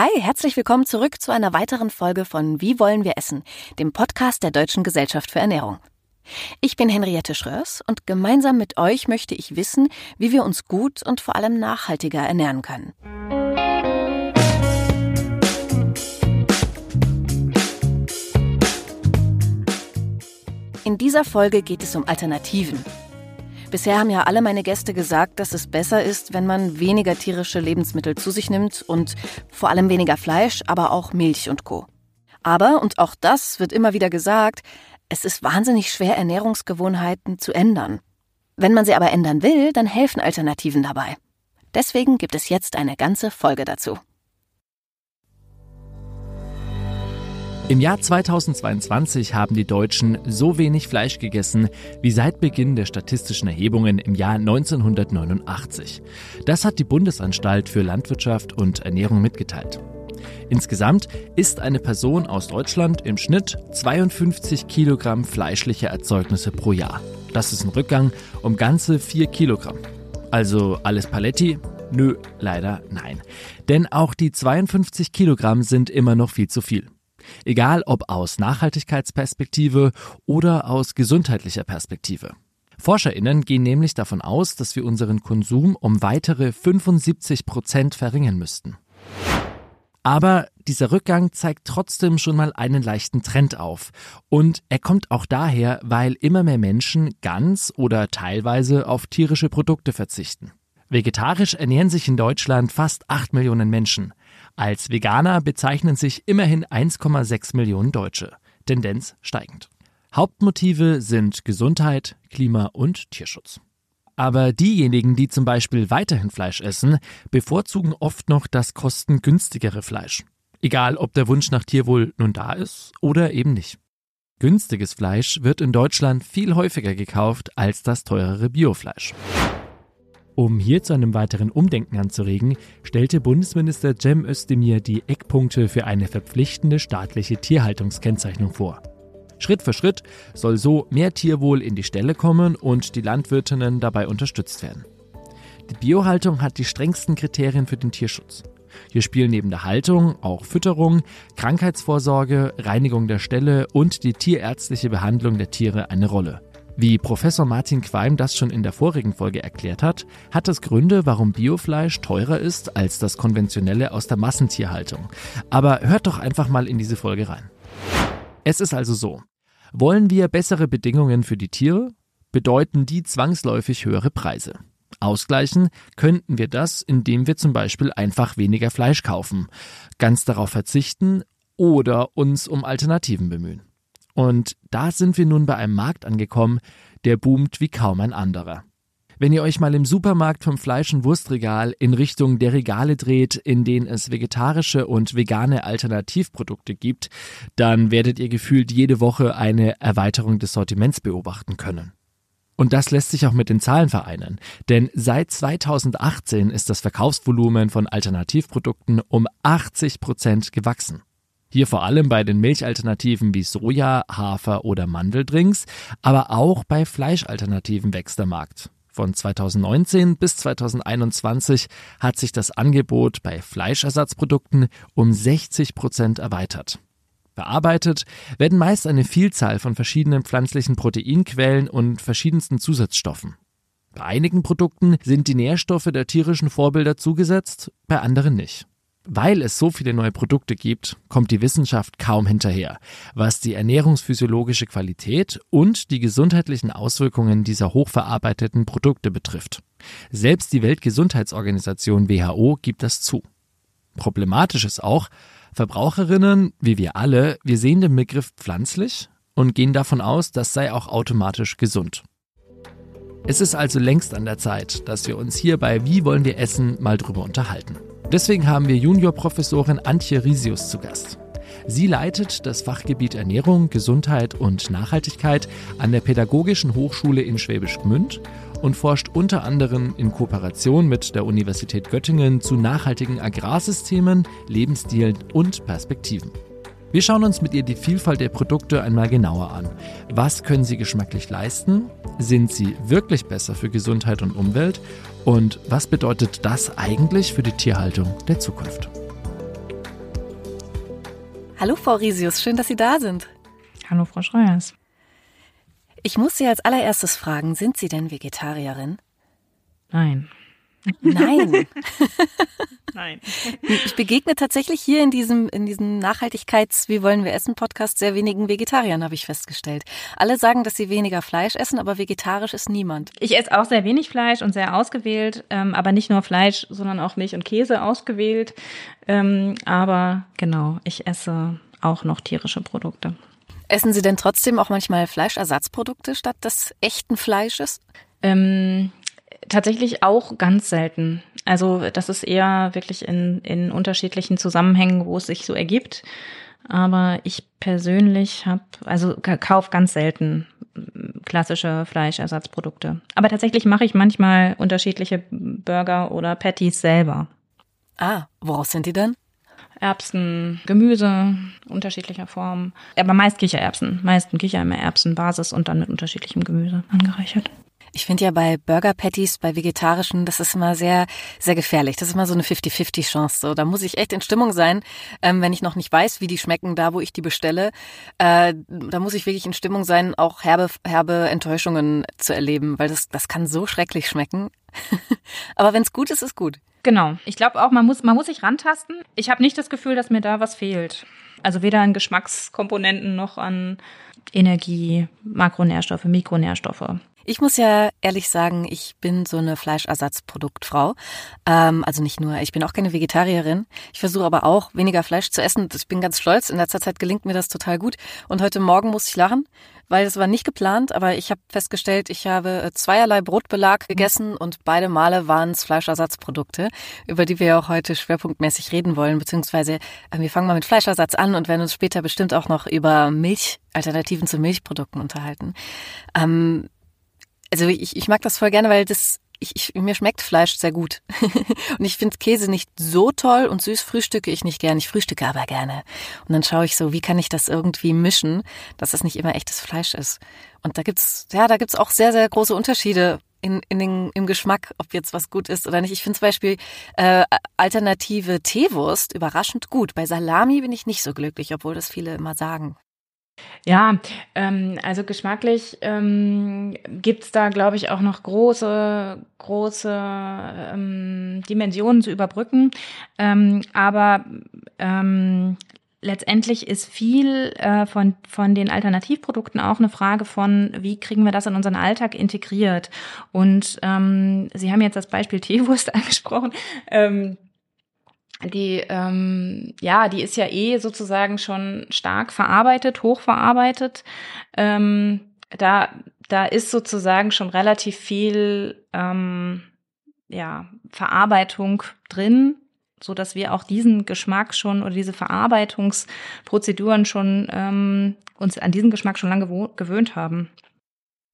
Hi, herzlich willkommen zurück zu einer weiteren Folge von Wie wollen wir essen, dem Podcast der Deutschen Gesellschaft für Ernährung. Ich bin Henriette Schröers und gemeinsam mit euch möchte ich wissen, wie wir uns gut und vor allem nachhaltiger ernähren können. In dieser Folge geht es um Alternativen. Bisher haben ja alle meine Gäste gesagt, dass es besser ist, wenn man weniger tierische Lebensmittel zu sich nimmt und vor allem weniger Fleisch, aber auch Milch und Co. Aber, und auch das wird immer wieder gesagt, es ist wahnsinnig schwer, Ernährungsgewohnheiten zu ändern. Wenn man sie aber ändern will, dann helfen Alternativen dabei. Deswegen gibt es jetzt eine ganze Folge dazu. Im Jahr 2022 haben die Deutschen so wenig Fleisch gegessen wie seit Beginn der statistischen Erhebungen im Jahr 1989. Das hat die Bundesanstalt für Landwirtschaft und Ernährung mitgeteilt. Insgesamt isst eine Person aus Deutschland im Schnitt 52 Kilogramm fleischliche Erzeugnisse pro Jahr. Das ist ein Rückgang um ganze 4 Kilogramm. Also alles Paletti? Nö, leider nein. Denn auch die 52 Kilogramm sind immer noch viel zu viel. Egal ob aus Nachhaltigkeitsperspektive oder aus gesundheitlicher Perspektive. ForscherInnen gehen nämlich davon aus, dass wir unseren Konsum um weitere 75 Prozent verringern müssten. Aber dieser Rückgang zeigt trotzdem schon mal einen leichten Trend auf. Und er kommt auch daher, weil immer mehr Menschen ganz oder teilweise auf tierische Produkte verzichten. Vegetarisch ernähren sich in Deutschland fast 8 Millionen Menschen. Als Veganer bezeichnen sich immerhin 1,6 Millionen Deutsche. Tendenz steigend. Hauptmotive sind Gesundheit, Klima und Tierschutz. Aber diejenigen, die zum Beispiel weiterhin Fleisch essen, bevorzugen oft noch das kostengünstigere Fleisch. Egal, ob der Wunsch nach Tierwohl nun da ist oder eben nicht. Günstiges Fleisch wird in Deutschland viel häufiger gekauft als das teurere Biofleisch. Um hier zu einem weiteren Umdenken anzuregen, stellte Bundesminister Cem Özdemir die Eckpunkte für eine verpflichtende staatliche Tierhaltungskennzeichnung vor. Schritt für Schritt soll so mehr Tierwohl in die Stelle kommen und die Landwirtinnen dabei unterstützt werden. Die Biohaltung hat die strengsten Kriterien für den Tierschutz. Hier spielen neben der Haltung auch Fütterung, Krankheitsvorsorge, Reinigung der Ställe und die tierärztliche Behandlung der Tiere eine Rolle. Wie Professor Martin Qualm das schon in der vorigen Folge erklärt hat, hat es Gründe, warum Biofleisch teurer ist als das konventionelle aus der Massentierhaltung. Aber hört doch einfach mal in diese Folge rein. Es ist also so. Wollen wir bessere Bedingungen für die Tiere, bedeuten die zwangsläufig höhere Preise. Ausgleichen könnten wir das, indem wir zum Beispiel einfach weniger Fleisch kaufen, ganz darauf verzichten oder uns um Alternativen bemühen. Und da sind wir nun bei einem Markt angekommen, der boomt wie kaum ein anderer. Wenn ihr euch mal im Supermarkt vom Fleisch- und Wurstregal in Richtung der Regale dreht, in denen es vegetarische und vegane Alternativprodukte gibt, dann werdet ihr gefühlt jede Woche eine Erweiterung des Sortiments beobachten können. Und das lässt sich auch mit den Zahlen vereinen. Denn seit 2018 ist das Verkaufsvolumen von Alternativprodukten um 80 Prozent gewachsen. Hier vor allem bei den Milchalternativen wie Soja, Hafer oder Mandeldrinks, aber auch bei Fleischalternativen wächst der Markt. Von 2019 bis 2021 hat sich das Angebot bei Fleischersatzprodukten um 60 Prozent erweitert. Bearbeitet werden meist eine Vielzahl von verschiedenen pflanzlichen Proteinquellen und verschiedensten Zusatzstoffen. Bei einigen Produkten sind die Nährstoffe der tierischen Vorbilder zugesetzt, bei anderen nicht. Weil es so viele neue Produkte gibt, kommt die Wissenschaft kaum hinterher, was die ernährungsphysiologische Qualität und die gesundheitlichen Auswirkungen dieser hochverarbeiteten Produkte betrifft. Selbst die Weltgesundheitsorganisation WHO gibt das zu. Problematisch ist auch, Verbraucherinnen, wie wir alle, wir sehen den Begriff pflanzlich und gehen davon aus, das sei auch automatisch gesund. Es ist also längst an der Zeit, dass wir uns hier bei Wie wollen wir essen mal drüber unterhalten. Deswegen haben wir Juniorprofessorin Antje Risius zu Gast. Sie leitet das Fachgebiet Ernährung, Gesundheit und Nachhaltigkeit an der Pädagogischen Hochschule in Schwäbisch Gmünd und forscht unter anderem in Kooperation mit der Universität Göttingen zu nachhaltigen Agrarsystemen, Lebensstilen und Perspektiven. Wir schauen uns mit ihr die Vielfalt der Produkte einmal genauer an. Was können sie geschmacklich leisten? Sind sie wirklich besser für Gesundheit und Umwelt? Und was bedeutet das eigentlich für die Tierhaltung der Zukunft? Hallo Frau Risius, schön, dass Sie da sind. Hallo Frau Schreiers. Ich muss Sie als allererstes fragen, sind Sie denn Vegetarierin? Nein. Nein. Nein. Ich begegne tatsächlich hier in diesem, in diesem Nachhaltigkeits-, wie wollen wir essen Podcast sehr wenigen Vegetariern, habe ich festgestellt. Alle sagen, dass sie weniger Fleisch essen, aber vegetarisch ist niemand. Ich esse auch sehr wenig Fleisch und sehr ausgewählt, ähm, aber nicht nur Fleisch, sondern auch Milch und Käse ausgewählt. Ähm, aber genau, ich esse auch noch tierische Produkte. Essen Sie denn trotzdem auch manchmal Fleischersatzprodukte statt des echten Fleisches? Ähm, tatsächlich auch ganz selten. Also das ist eher wirklich in, in unterschiedlichen Zusammenhängen, wo es sich so ergibt. Aber ich persönlich habe, also kauf ganz selten klassische Fleischersatzprodukte. Aber tatsächlich mache ich manchmal unterschiedliche Burger oder Patties selber. Ah, woraus sind die denn? Erbsen, Gemüse unterschiedlicher Formen. Aber meist Kichererbsen, meist Kichererbsen, Basis und dann mit unterschiedlichem Gemüse angereichert. Ich finde ja bei Burger Patties, bei vegetarischen, das ist immer sehr, sehr gefährlich. Das ist immer so eine 50-50 Chance. So, da muss ich echt in Stimmung sein, ähm, wenn ich noch nicht weiß, wie die schmecken, da wo ich die bestelle. Äh, da muss ich wirklich in Stimmung sein, auch herbe, herbe Enttäuschungen zu erleben, weil das, das kann so schrecklich schmecken. Aber wenn es gut ist, ist gut. Genau. Ich glaube auch, man muss, man muss sich rantasten. Ich habe nicht das Gefühl, dass mir da was fehlt. Also weder an Geschmackskomponenten noch an Energie, Makronährstoffe, Mikronährstoffe. Ich muss ja ehrlich sagen, ich bin so eine Fleischersatzproduktfrau. Ähm, also nicht nur, ich bin auch keine Vegetarierin. Ich versuche aber auch weniger Fleisch zu essen. Ich bin ganz stolz. In letzter Zeit gelingt mir das total gut. Und heute Morgen musste ich lachen, weil es war nicht geplant, aber ich habe festgestellt, ich habe äh, zweierlei Brotbelag gegessen und beide Male waren es Fleischersatzprodukte, über die wir auch heute schwerpunktmäßig reden wollen, beziehungsweise äh, wir fangen mal mit Fleischersatz an und werden uns später bestimmt auch noch über Milch, Alternativen zu Milchprodukten unterhalten. Ähm, also ich, ich mag das voll gerne, weil das ich, ich, mir schmeckt Fleisch sehr gut. und ich finde Käse nicht so toll und süß frühstücke ich nicht gern. Ich frühstücke aber gerne. Und dann schaue ich so, wie kann ich das irgendwie mischen, dass es nicht immer echtes Fleisch ist. Und da gibt's, ja, da gibt's auch sehr, sehr große Unterschiede in, in den, im Geschmack, ob jetzt was gut ist oder nicht. Ich finde zum Beispiel äh, alternative Teewurst überraschend gut. Bei Salami bin ich nicht so glücklich, obwohl das viele immer sagen. Ja, ähm, also geschmacklich ähm, gibt da, glaube ich, auch noch große, große ähm, Dimensionen zu überbrücken. Ähm, aber ähm, letztendlich ist viel äh, von, von den Alternativprodukten auch eine Frage von, wie kriegen wir das in unseren Alltag integriert? Und ähm, Sie haben jetzt das Beispiel Teewurst angesprochen. Ähm, die ähm, ja, die ist ja eh sozusagen schon stark verarbeitet, hochverarbeitet. Ähm, da da ist sozusagen schon relativ viel ähm, ja Verarbeitung drin, so dass wir auch diesen Geschmack schon oder diese Verarbeitungsprozeduren schon ähm, uns an diesen Geschmack schon lange gewöhnt haben.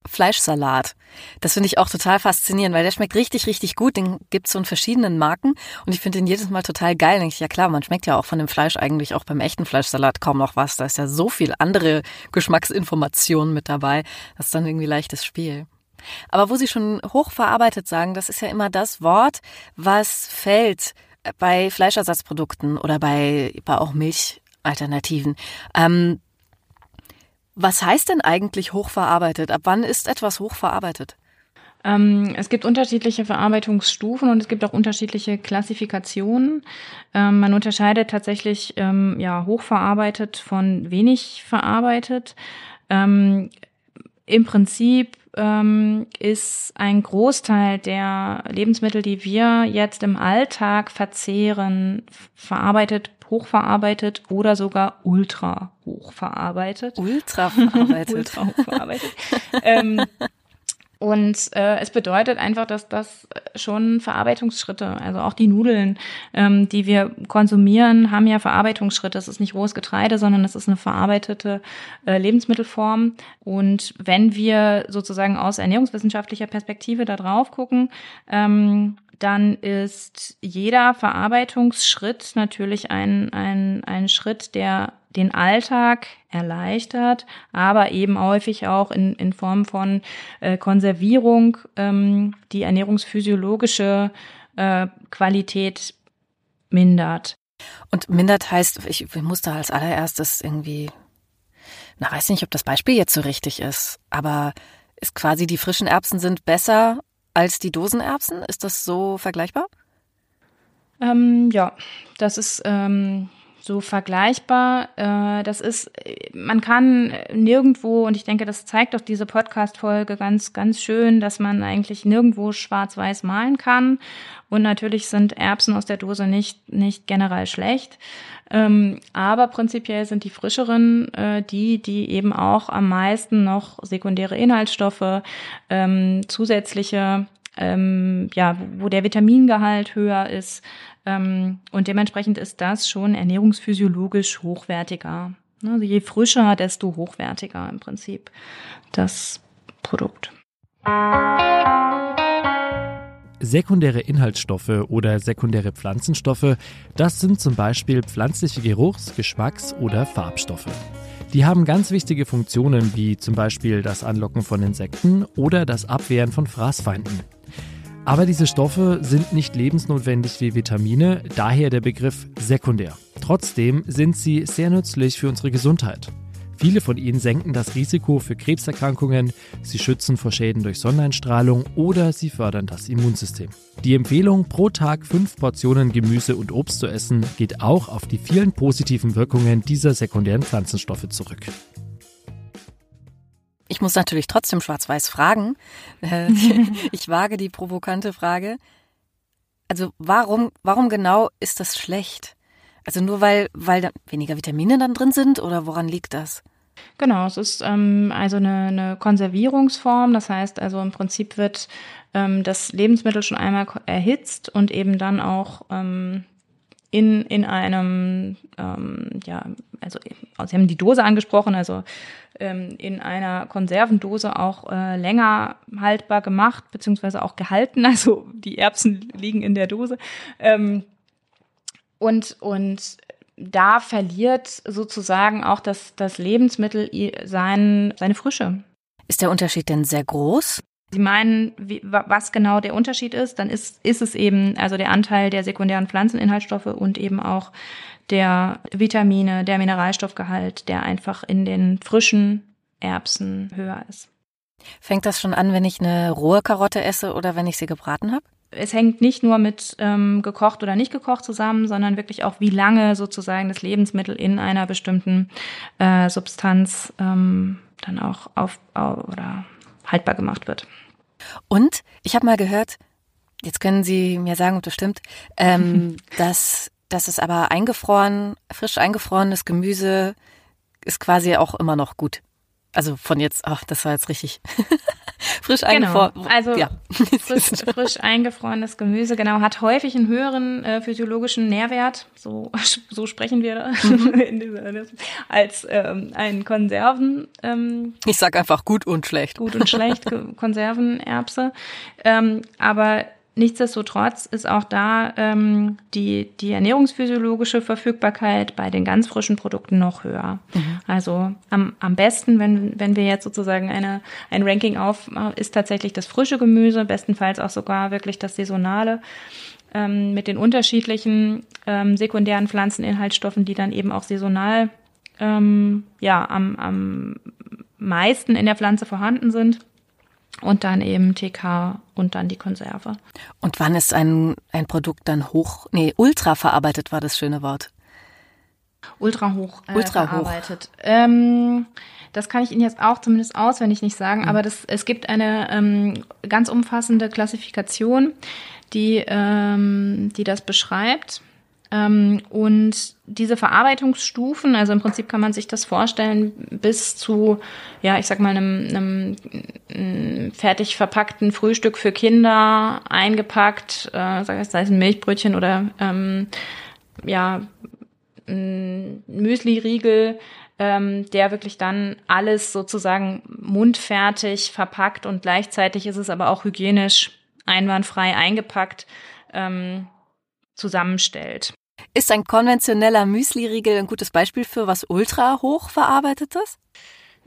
Fleischsalat. Das finde ich auch total faszinierend, weil der schmeckt richtig, richtig gut. Den gibt's so in verschiedenen Marken und ich finde den jedes Mal total geil. Denke ich, ja klar, man schmeckt ja auch von dem Fleisch eigentlich auch beim echten Fleischsalat kaum noch was. Da ist ja so viel andere Geschmacksinformationen mit dabei. Das ist dann irgendwie leichtes Spiel. Aber wo Sie schon hochverarbeitet sagen, das ist ja immer das Wort, was fällt bei Fleischersatzprodukten oder bei, bei auch Milchalternativen. Ähm, was heißt denn eigentlich hochverarbeitet? Ab wann ist etwas hochverarbeitet? Ähm, es gibt unterschiedliche Verarbeitungsstufen und es gibt auch unterschiedliche Klassifikationen. Ähm, man unterscheidet tatsächlich ähm, ja hochverarbeitet von wenig verarbeitet. Im Prinzip ist ein Großteil der Lebensmittel, die wir jetzt im Alltag verzehren, verarbeitet hochverarbeitet oder sogar ultra hochverarbeitet. Ultra verarbeitet. ultra hochverarbeitet. ähm, und äh, es bedeutet einfach, dass das schon Verarbeitungsschritte, also auch die Nudeln, ähm, die wir konsumieren, haben ja Verarbeitungsschritte. Es ist nicht rohes Getreide, sondern es ist eine verarbeitete äh, Lebensmittelform. Und wenn wir sozusagen aus ernährungswissenschaftlicher Perspektive da drauf gucken, ähm, dann ist jeder Verarbeitungsschritt natürlich ein, ein, ein Schritt, der den Alltag erleichtert, aber eben häufig auch in, in Form von äh, Konservierung ähm, die ernährungsphysiologische äh, Qualität mindert. Und mindert heißt, ich, ich musste als allererstes irgendwie, na weiß nicht, ob das Beispiel jetzt so richtig ist, aber ist quasi die frischen Erbsen sind besser als die Dosenerbsen? Ist das so vergleichbar? Ähm, ja, das ist ähm, so vergleichbar. Äh, das ist, man kann nirgendwo, und ich denke, das zeigt auch diese Podcast-Folge ganz, ganz schön, dass man eigentlich nirgendwo schwarz-weiß malen kann. Und natürlich sind Erbsen aus der Dose nicht, nicht generell schlecht. Ähm, aber prinzipiell sind die frischeren äh, die, die eben auch am meisten noch sekundäre Inhaltsstoffe, ähm, zusätzliche ähm, ja, wo der Vitamingehalt höher ist. Ähm, und dementsprechend ist das schon ernährungsphysiologisch hochwertiger. Also je frischer, desto hochwertiger im Prinzip das Produkt. Sekundäre Inhaltsstoffe oder sekundäre Pflanzenstoffe, das sind zum Beispiel pflanzliche Geruchs-, Geschmacks- oder Farbstoffe. Die haben ganz wichtige Funktionen wie zum Beispiel das Anlocken von Insekten oder das Abwehren von Fraßfeinden. Aber diese Stoffe sind nicht lebensnotwendig wie Vitamine, daher der Begriff sekundär. Trotzdem sind sie sehr nützlich für unsere Gesundheit. Viele von ihnen senken das Risiko für Krebserkrankungen, sie schützen vor Schäden durch Sonneneinstrahlung oder sie fördern das Immunsystem. Die Empfehlung, pro Tag fünf Portionen Gemüse und Obst zu essen, geht auch auf die vielen positiven Wirkungen dieser sekundären Pflanzenstoffe zurück. Ich muss natürlich trotzdem schwarz-weiß fragen. Äh, ich wage die provokante Frage. Also warum, warum genau ist das schlecht? Also nur weil, weil da weniger Vitamine dann drin sind oder woran liegt das? Genau, es ist ähm, also eine, eine Konservierungsform. Das heißt also im Prinzip wird ähm, das Lebensmittel schon einmal erhitzt und eben dann auch ähm, in, in einem, ähm, ja, also Sie haben die Dose angesprochen, also ähm, in einer Konservendose auch äh, länger haltbar gemacht, beziehungsweise auch gehalten. Also die Erbsen liegen in der Dose. Ähm, und, und da verliert sozusagen auch das, das Lebensmittel sein, seine Frische. Ist der Unterschied denn sehr groß? Sie meinen, wie, was genau der Unterschied ist, dann ist, ist es eben also der Anteil der sekundären Pflanzeninhaltsstoffe und eben auch der Vitamine, der Mineralstoffgehalt, der einfach in den frischen Erbsen höher ist. Fängt das schon an, wenn ich eine rohe Karotte esse oder wenn ich sie gebraten habe? Es hängt nicht nur mit ähm, gekocht oder nicht gekocht zusammen, sondern wirklich auch, wie lange sozusagen das Lebensmittel in einer bestimmten äh, Substanz ähm, dann auch auf, auf oder haltbar gemacht wird. Und ich habe mal gehört, jetzt können Sie mir sagen, ob das stimmt, ähm, dass, dass es aber eingefroren, frisch eingefrorenes Gemüse ist quasi auch immer noch gut. Also von jetzt, ach, das war jetzt richtig frisch genau. eingefroren. Also ja. frisch, frisch, eingefrorenes Gemüse, genau, hat häufig einen höheren äh, physiologischen Nährwert, so, so sprechen wir mhm. dieser, als ähm, ein Konserven. Ähm, ich sag einfach gut und schlecht. Gut und schlecht, Konservenerbse. Ähm, aber Nichtsdestotrotz ist auch da ähm, die, die ernährungsphysiologische Verfügbarkeit bei den ganz frischen Produkten noch höher. Mhm. Also am, am besten, wenn, wenn wir jetzt sozusagen eine, ein Ranking auf, ist tatsächlich das frische Gemüse, bestenfalls auch sogar wirklich das saisonale ähm, mit den unterschiedlichen ähm, sekundären Pflanzeninhaltsstoffen, die dann eben auch saisonal ähm, ja, am, am meisten in der Pflanze vorhanden sind und dann eben TK und dann die Konserve. Und wann ist ein, ein Produkt dann hoch, nee, ultra verarbeitet war das schöne Wort? Ultra hoch äh, ultra verarbeitet. Hoch. Ähm, das kann ich Ihnen jetzt auch zumindest auswendig nicht sagen, mhm. aber das, es gibt eine ähm, ganz umfassende Klassifikation, die, ähm, die das beschreibt. Ähm, und diese Verarbeitungsstufen, also im Prinzip kann man sich das vorstellen, bis zu, ja, ich sag mal, einem, einem, einem fertig verpackten Frühstück für Kinder eingepackt, äh, sei es ein Milchbrötchen oder ähm, ja, ein Müsli-Riegel, ähm, der wirklich dann alles sozusagen mundfertig verpackt und gleichzeitig ist es aber auch hygienisch einwandfrei eingepackt. Ähm, zusammenstellt. Ist ein konventioneller Müsli-Riegel ein gutes Beispiel für was ultra hoch verarbeitetes?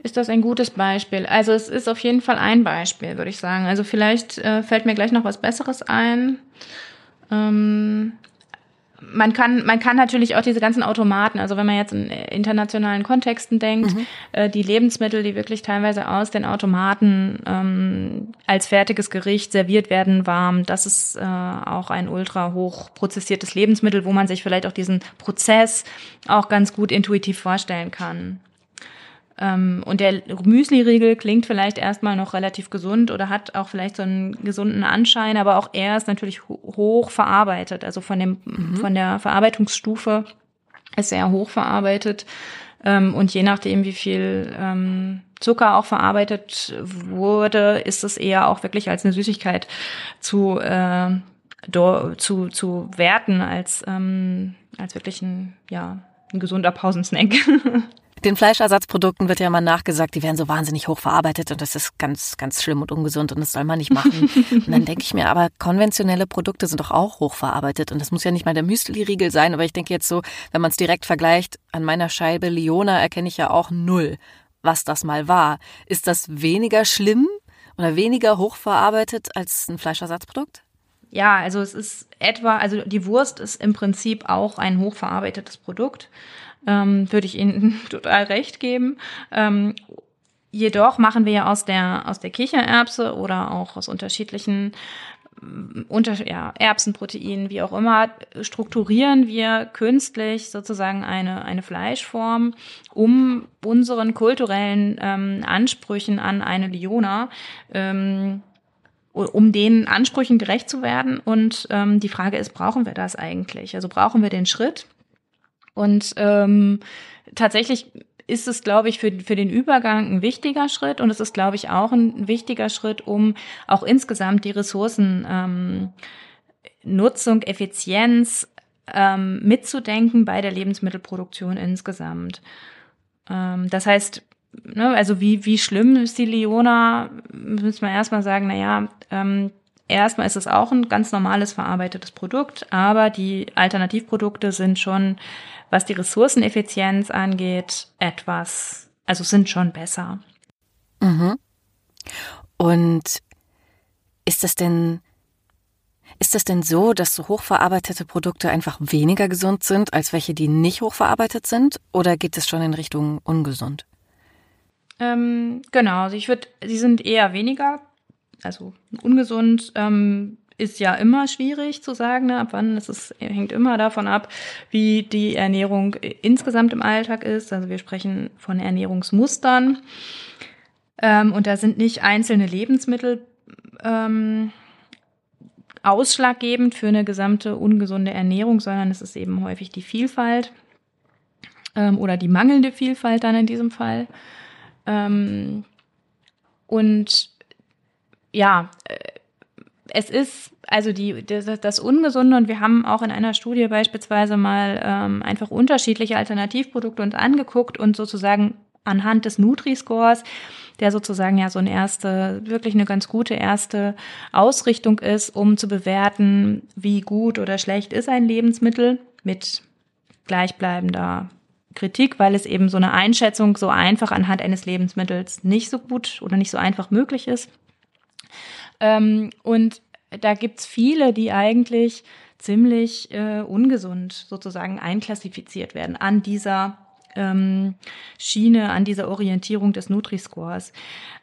Ist das ein gutes Beispiel? Also es ist auf jeden Fall ein Beispiel, würde ich sagen. Also vielleicht äh, fällt mir gleich noch was Besseres ein. Ähm, man kann, man kann natürlich auch diese ganzen Automaten, also wenn man jetzt in internationalen Kontexten denkt, mhm. äh, die Lebensmittel, die wirklich teilweise aus den Automaten ähm, als fertiges Gericht serviert werden, warm, das ist äh, auch ein ultra hoch prozessiertes Lebensmittel, wo man sich vielleicht auch diesen Prozess auch ganz gut intuitiv vorstellen kann. Ähm, und der Müsli-Riegel klingt vielleicht erstmal noch relativ gesund oder hat auch vielleicht so einen gesunden Anschein, aber auch er ist natürlich hoch verarbeitet. Also von dem, mhm. von der Verarbeitungsstufe ist er hoch verarbeitet. Ähm, und je nachdem, wie viel ähm, Zucker auch verarbeitet wurde, ist es eher auch wirklich als eine Süßigkeit zu, äh, do, zu, zu werten als, ähm, als wirklich ein, ja, ein gesunder Pausensnack. Den Fleischersatzprodukten wird ja immer nachgesagt, die werden so wahnsinnig hoch verarbeitet und das ist ganz, ganz schlimm und ungesund und das soll man nicht machen. und dann denke ich mir, aber konventionelle Produkte sind doch auch hoch verarbeitet und das muss ja nicht mal der Müsli-Riegel sein, aber ich denke jetzt so, wenn man es direkt vergleicht, an meiner Scheibe Leona erkenne ich ja auch null, was das mal war. Ist das weniger schlimm oder weniger hoch verarbeitet als ein Fleischersatzprodukt? Ja, also es ist etwa, also die Wurst ist im Prinzip auch ein hochverarbeitetes Produkt ähm, würde ich Ihnen total recht geben. Ähm, jedoch machen wir ja aus der, aus der Kichererbse oder auch aus unterschiedlichen mm, unter, ja, Erbsenproteinen, wie auch immer, strukturieren wir künstlich sozusagen eine, eine Fleischform, um unseren kulturellen ähm, Ansprüchen an eine Liona ähm, um den Ansprüchen gerecht zu werden. Und ähm, die Frage ist, brauchen wir das eigentlich? Also brauchen wir den Schritt? Und ähm, tatsächlich ist es, glaube ich, für, für den Übergang ein wichtiger Schritt und es ist, glaube ich, auch ein wichtiger Schritt, um auch insgesamt die Ressourcen ähm, Nutzung, Effizienz ähm, mitzudenken bei der Lebensmittelproduktion insgesamt. Ähm, das heißt, ne, also wie, wie schlimm ist die Leona, müssen wir erstmal sagen, naja, ähm, erstmal ist es auch ein ganz normales verarbeitetes Produkt, aber die Alternativprodukte sind schon was die Ressourceneffizienz angeht, etwas, also sind schon besser. Mhm. Und ist das denn, ist das denn so, dass so hochverarbeitete Produkte einfach weniger gesund sind als welche, die nicht hochverarbeitet sind? Oder geht es schon in Richtung ungesund? Ähm, genau, also ich würde, sie sind eher weniger, also ungesund. Ähm, ist ja immer schwierig zu sagen, ne, ab wann. Es ist, hängt immer davon ab, wie die Ernährung insgesamt im Alltag ist. Also wir sprechen von Ernährungsmustern. Ähm, und da sind nicht einzelne Lebensmittel ähm, ausschlaggebend für eine gesamte ungesunde Ernährung, sondern es ist eben häufig die Vielfalt ähm, oder die mangelnde Vielfalt dann in diesem Fall. Ähm, und ja, äh, es ist also die, das, das Ungesunde und wir haben auch in einer Studie beispielsweise mal ähm, einfach unterschiedliche Alternativprodukte uns angeguckt und sozusagen anhand des Nutri-Scores, der sozusagen ja so eine erste, wirklich eine ganz gute erste Ausrichtung ist, um zu bewerten, wie gut oder schlecht ist ein Lebensmittel mit gleichbleibender Kritik, weil es eben so eine Einschätzung so einfach anhand eines Lebensmittels nicht so gut oder nicht so einfach möglich ist. Ähm, und da gibt's viele, die eigentlich ziemlich äh, ungesund sozusagen einklassifiziert werden an dieser ähm, Schiene, an dieser Orientierung des Nutri-Scores.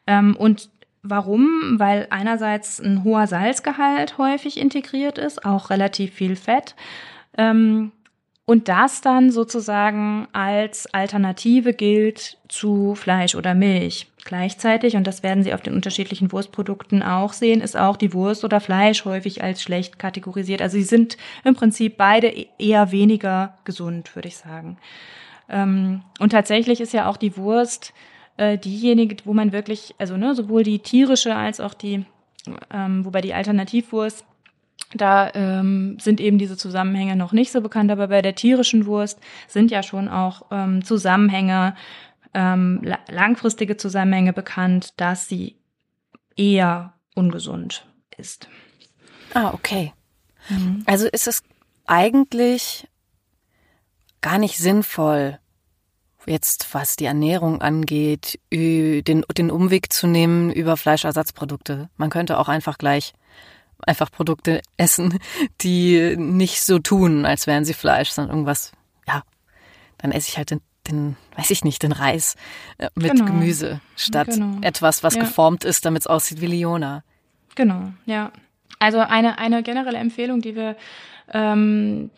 Ähm, und Warum? Weil einerseits ein hoher Salzgehalt häufig integriert ist, auch relativ viel Fett. Ähm, und das dann sozusagen als Alternative gilt zu Fleisch oder Milch. Gleichzeitig, und das werden Sie auf den unterschiedlichen Wurstprodukten auch sehen, ist auch die Wurst oder Fleisch häufig als schlecht kategorisiert. Also sie sind im Prinzip beide e-, eher weniger gesund, würde ich sagen. Ähm, und tatsächlich ist ja auch die Wurst äh, diejenige, wo man wirklich, also ne, sowohl die tierische als auch die, ähm, wobei die Alternativwurst da ähm, sind eben diese Zusammenhänge noch nicht so bekannt, aber bei der tierischen Wurst sind ja schon auch ähm, Zusammenhänge, ähm, langfristige Zusammenhänge bekannt, dass sie eher ungesund ist. Ah, okay. Mhm. Also ist es eigentlich gar nicht sinnvoll, jetzt was die Ernährung angeht, den, den Umweg zu nehmen über Fleischersatzprodukte. Man könnte auch einfach gleich einfach Produkte essen, die nicht so tun, als wären sie Fleisch, sondern irgendwas, ja, dann esse ich halt den, den weiß ich nicht, den Reis äh, mit genau. Gemüse statt genau. etwas, was ja. geformt ist, damit es aussieht wie Leona. Genau, ja. Also eine, eine generelle Empfehlung, die wir ähm,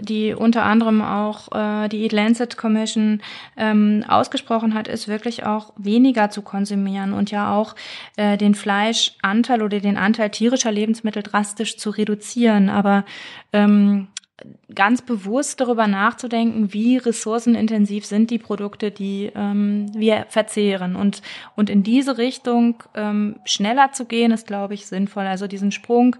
die unter anderem auch äh, die Eat Lancet Commission ähm, ausgesprochen hat, ist wirklich auch weniger zu konsumieren und ja auch äh, den Fleischanteil oder den Anteil tierischer Lebensmittel drastisch zu reduzieren. Aber ähm, ganz bewusst darüber nachzudenken, wie ressourcenintensiv sind die Produkte, die ähm, wir verzehren. Und, und in diese Richtung ähm, schneller zu gehen, ist, glaube ich, sinnvoll. Also diesen Sprung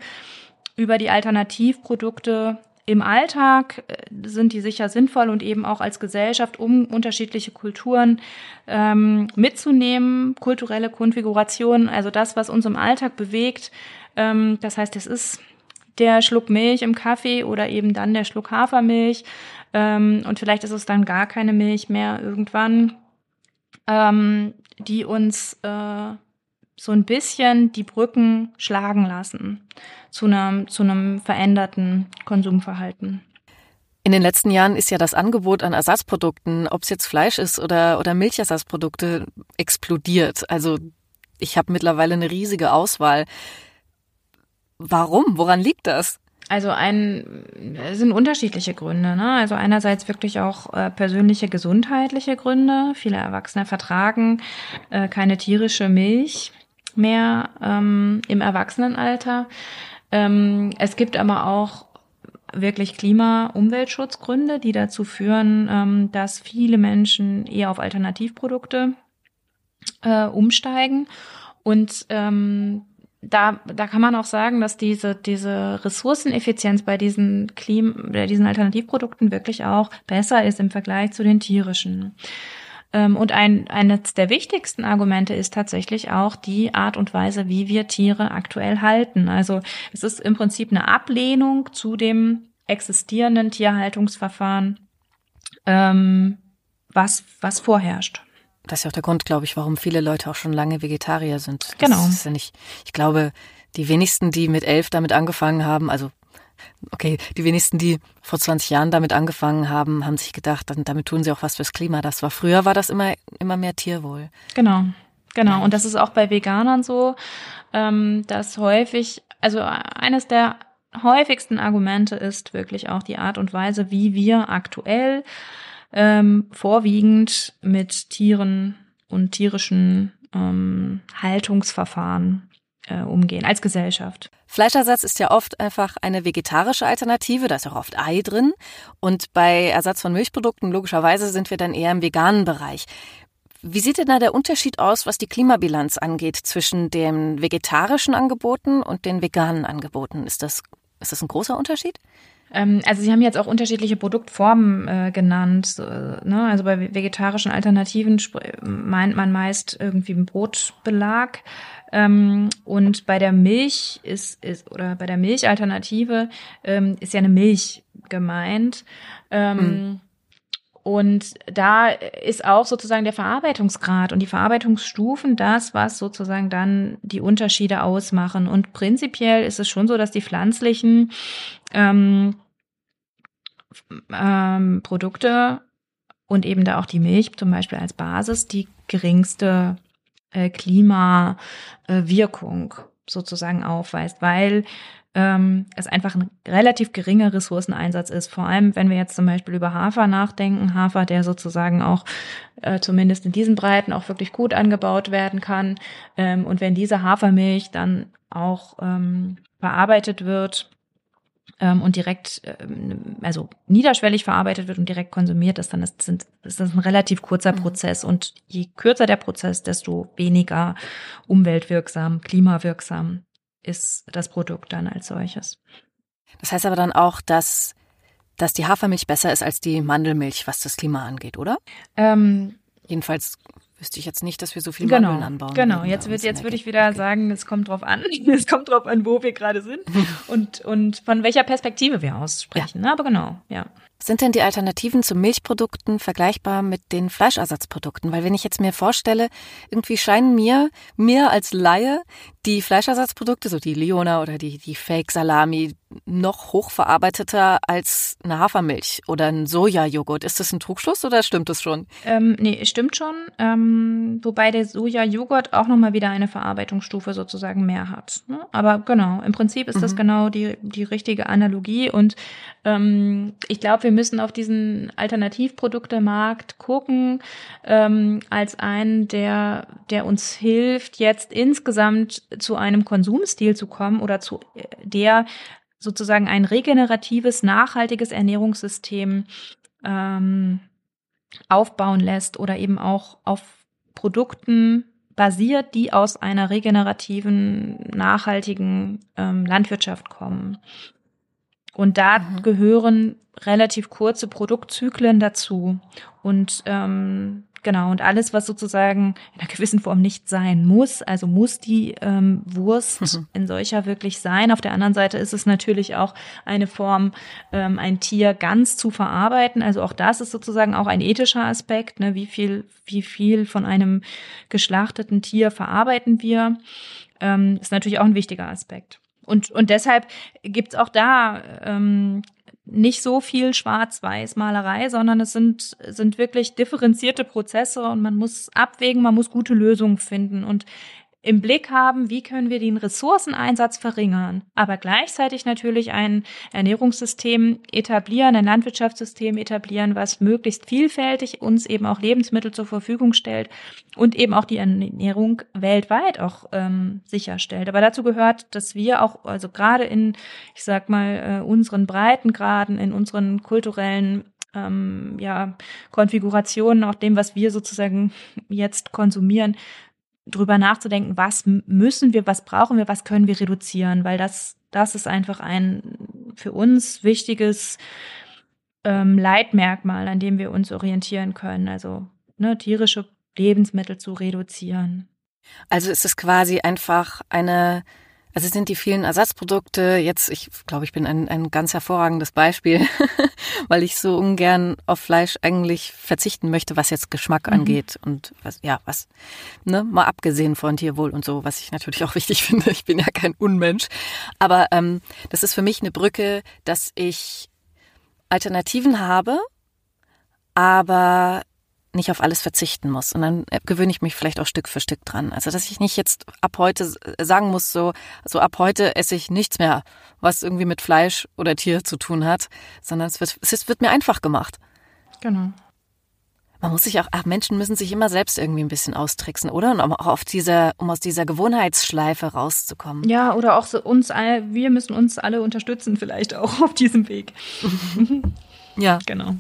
über die Alternativprodukte im Alltag äh, sind die sicher sinnvoll und eben auch als Gesellschaft, um unterschiedliche Kulturen ähm, mitzunehmen, kulturelle Konfigurationen, also das, was uns im Alltag bewegt. Ähm, das heißt, es ist der Schluck Milch im Kaffee oder eben dann der Schluck Hafermilch. Ähm, und vielleicht ist es dann gar keine Milch mehr irgendwann, ähm, die uns äh, so ein bisschen die Brücken schlagen lassen zu einem, zu einem veränderten Konsumverhalten. In den letzten Jahren ist ja das Angebot an Ersatzprodukten, ob es jetzt Fleisch ist oder, oder Milchersatzprodukte, explodiert. Also ich habe mittlerweile eine riesige Auswahl. Warum? Woran liegt das? Also ein es sind unterschiedliche Gründe. Ne? Also einerseits wirklich auch äh, persönliche gesundheitliche Gründe. Viele Erwachsene vertragen äh, keine tierische Milch mehr ähm, im Erwachsenenalter. Ähm, es gibt aber auch wirklich Klima-Umweltschutzgründe, die dazu führen, ähm, dass viele Menschen eher auf Alternativprodukte äh, umsteigen. Und ähm, da, da kann man auch sagen, dass diese, diese Ressourceneffizienz bei diesen, Klim bei diesen Alternativprodukten wirklich auch besser ist im Vergleich zu den tierischen. Ähm, und ein, eines der wichtigsten Argumente ist tatsächlich auch die Art und Weise, wie wir Tiere aktuell halten. Also es ist im Prinzip eine Ablehnung zu dem existierenden Tierhaltungsverfahren, ähm, was, was vorherrscht. Das ist ja auch der Grund, glaube ich, warum viele Leute auch schon lange Vegetarier sind. Das genau. Ist ja nicht, ich glaube, die wenigsten, die mit elf damit angefangen haben, also Okay, die wenigsten, die vor 20 Jahren damit angefangen haben, haben sich gedacht, dann, damit tun sie auch was fürs Klima. Das war früher war das immer immer mehr Tierwohl. Genau, genau. Und das ist auch bei Veganern so, ähm, dass häufig, also eines der häufigsten Argumente ist wirklich auch die Art und Weise, wie wir aktuell ähm, vorwiegend mit Tieren und tierischen ähm, Haltungsverfahren äh, umgehen als Gesellschaft. Fleischersatz ist ja oft einfach eine vegetarische Alternative, da ist auch oft Ei drin. Und bei Ersatz von Milchprodukten, logischerweise, sind wir dann eher im veganen Bereich. Wie sieht denn da der Unterschied aus, was die Klimabilanz angeht, zwischen den vegetarischen Angeboten und den veganen Angeboten? Ist das, ist das ein großer Unterschied? Ähm, also Sie haben jetzt auch unterschiedliche Produktformen äh, genannt. Äh, ne? Also bei vegetarischen Alternativen meint man meist irgendwie einen Brotbelag. Ähm, und bei der Milch ist, ist oder bei der Milchalternative ähm, ist ja eine Milch gemeint. Ähm, mhm. Und da ist auch sozusagen der Verarbeitungsgrad und die Verarbeitungsstufen das, was sozusagen dann die Unterschiede ausmachen. Und prinzipiell ist es schon so, dass die pflanzlichen ähm, ähm, Produkte und eben da auch die Milch zum Beispiel als Basis die geringste äh, Klimawirkung sozusagen aufweist, weil ähm, es einfach ein relativ geringer Ressourceneinsatz ist. Vor allem, wenn wir jetzt zum Beispiel über Hafer nachdenken, Hafer, der sozusagen auch äh, zumindest in diesen Breiten auch wirklich gut angebaut werden kann. Ähm, und wenn diese Hafermilch dann auch ähm, verarbeitet wird, ähm, und direkt, ähm, also niederschwellig verarbeitet wird und direkt konsumiert ist, dann ist, sind, ist das ein relativ kurzer mhm. Prozess. Und je kürzer der Prozess, desto weniger umweltwirksam, klimawirksam ist das Produkt dann als solches. Das heißt aber dann auch, dass, dass die Hafermilch besser ist als die Mandelmilch, was das Klima angeht, oder? Ähm, Jedenfalls wüsste ich jetzt nicht, dass wir so viel genau, Mandeln anbauen. Genau, jetzt, wird, jetzt würde ich wieder okay. sagen, es kommt drauf an. Es kommt drauf an, wo wir gerade sind und, und von welcher Perspektive wir aussprechen. Ja. Aber genau, ja. Sind denn die Alternativen zu Milchprodukten vergleichbar mit den Fleischersatzprodukten? Weil wenn ich jetzt mir vorstelle, irgendwie scheinen mir, mir als Laie, die Fleischersatzprodukte, so die Leona oder die, die Fake Salami, noch hochverarbeiteter als eine Hafermilch oder ein Sojajoghurt. Ist das ein Trugschluss oder stimmt das schon? Ähm, nee, stimmt schon. Ähm, wobei der Sojajoghurt auch nochmal wieder eine Verarbeitungsstufe sozusagen mehr hat. Ne? Aber genau, im Prinzip ist mhm. das genau die, die richtige Analogie. Und ähm, ich glaube, wir müssen auf diesen Alternativproduktemarkt gucken, ähm, als einen, der, der uns hilft, jetzt insgesamt zu einem Konsumstil zu kommen oder zu äh, der sozusagen ein regeneratives, nachhaltiges Ernährungssystem ähm, aufbauen lässt oder eben auch auf Produkten basiert, die aus einer regenerativen, nachhaltigen ähm, Landwirtschaft kommen. Und da mhm. gehören relativ kurze Produktzyklen dazu. Und ähm, Genau, und alles, was sozusagen in einer gewissen Form nicht sein muss, also muss die ähm, Wurst mhm. in solcher wirklich sein. Auf der anderen Seite ist es natürlich auch eine Form, ähm, ein Tier ganz zu verarbeiten. Also auch das ist sozusagen auch ein ethischer Aspekt. Ne? Wie viel, wie viel von einem geschlachteten Tier verarbeiten wir? Ähm, ist natürlich auch ein wichtiger Aspekt. Und, und deshalb gibt's auch da ähm, nicht so viel Schwarz-Weiß-Malerei, sondern es sind, sind wirklich differenzierte Prozesse und man muss abwägen, man muss gute Lösungen finden. Und im Blick haben, wie können wir den Ressourceneinsatz verringern, aber gleichzeitig natürlich ein Ernährungssystem etablieren, ein Landwirtschaftssystem etablieren, was möglichst vielfältig uns eben auch Lebensmittel zur Verfügung stellt und eben auch die Ernährung weltweit auch ähm, sicherstellt. Aber dazu gehört, dass wir auch, also gerade in, ich sag mal, äh, unseren Breitengraden, in unseren kulturellen ähm, ja, Konfigurationen, auch dem, was wir sozusagen jetzt konsumieren, drüber nachzudenken, was müssen wir, was brauchen wir, was können wir reduzieren, weil das, das ist einfach ein für uns wichtiges ähm, Leitmerkmal, an dem wir uns orientieren können. Also ne, tierische Lebensmittel zu reduzieren. Also ist es quasi einfach eine also sind die vielen Ersatzprodukte jetzt, ich glaube, ich bin ein, ein ganz hervorragendes Beispiel, weil ich so ungern auf Fleisch eigentlich verzichten möchte, was jetzt Geschmack mhm. angeht und was, ja, was, ne, mal abgesehen von Tierwohl und so, was ich natürlich auch wichtig finde. Ich bin ja kein Unmensch. Aber ähm, das ist für mich eine Brücke, dass ich Alternativen habe, aber nicht auf alles verzichten muss. Und dann äh, gewöhne ich mich vielleicht auch Stück für Stück dran. Also, dass ich nicht jetzt ab heute sagen muss, so, so ab heute esse ich nichts mehr, was irgendwie mit Fleisch oder Tier zu tun hat, sondern es wird, es wird mir einfach gemacht. Genau. Man muss sich auch, ach, Menschen müssen sich immer selbst irgendwie ein bisschen austricksen, oder? Und um auch auf dieser, um aus dieser Gewohnheitsschleife rauszukommen. Ja, oder auch so uns, wir müssen uns alle unterstützen, vielleicht auch auf diesem Weg. ja. Genau.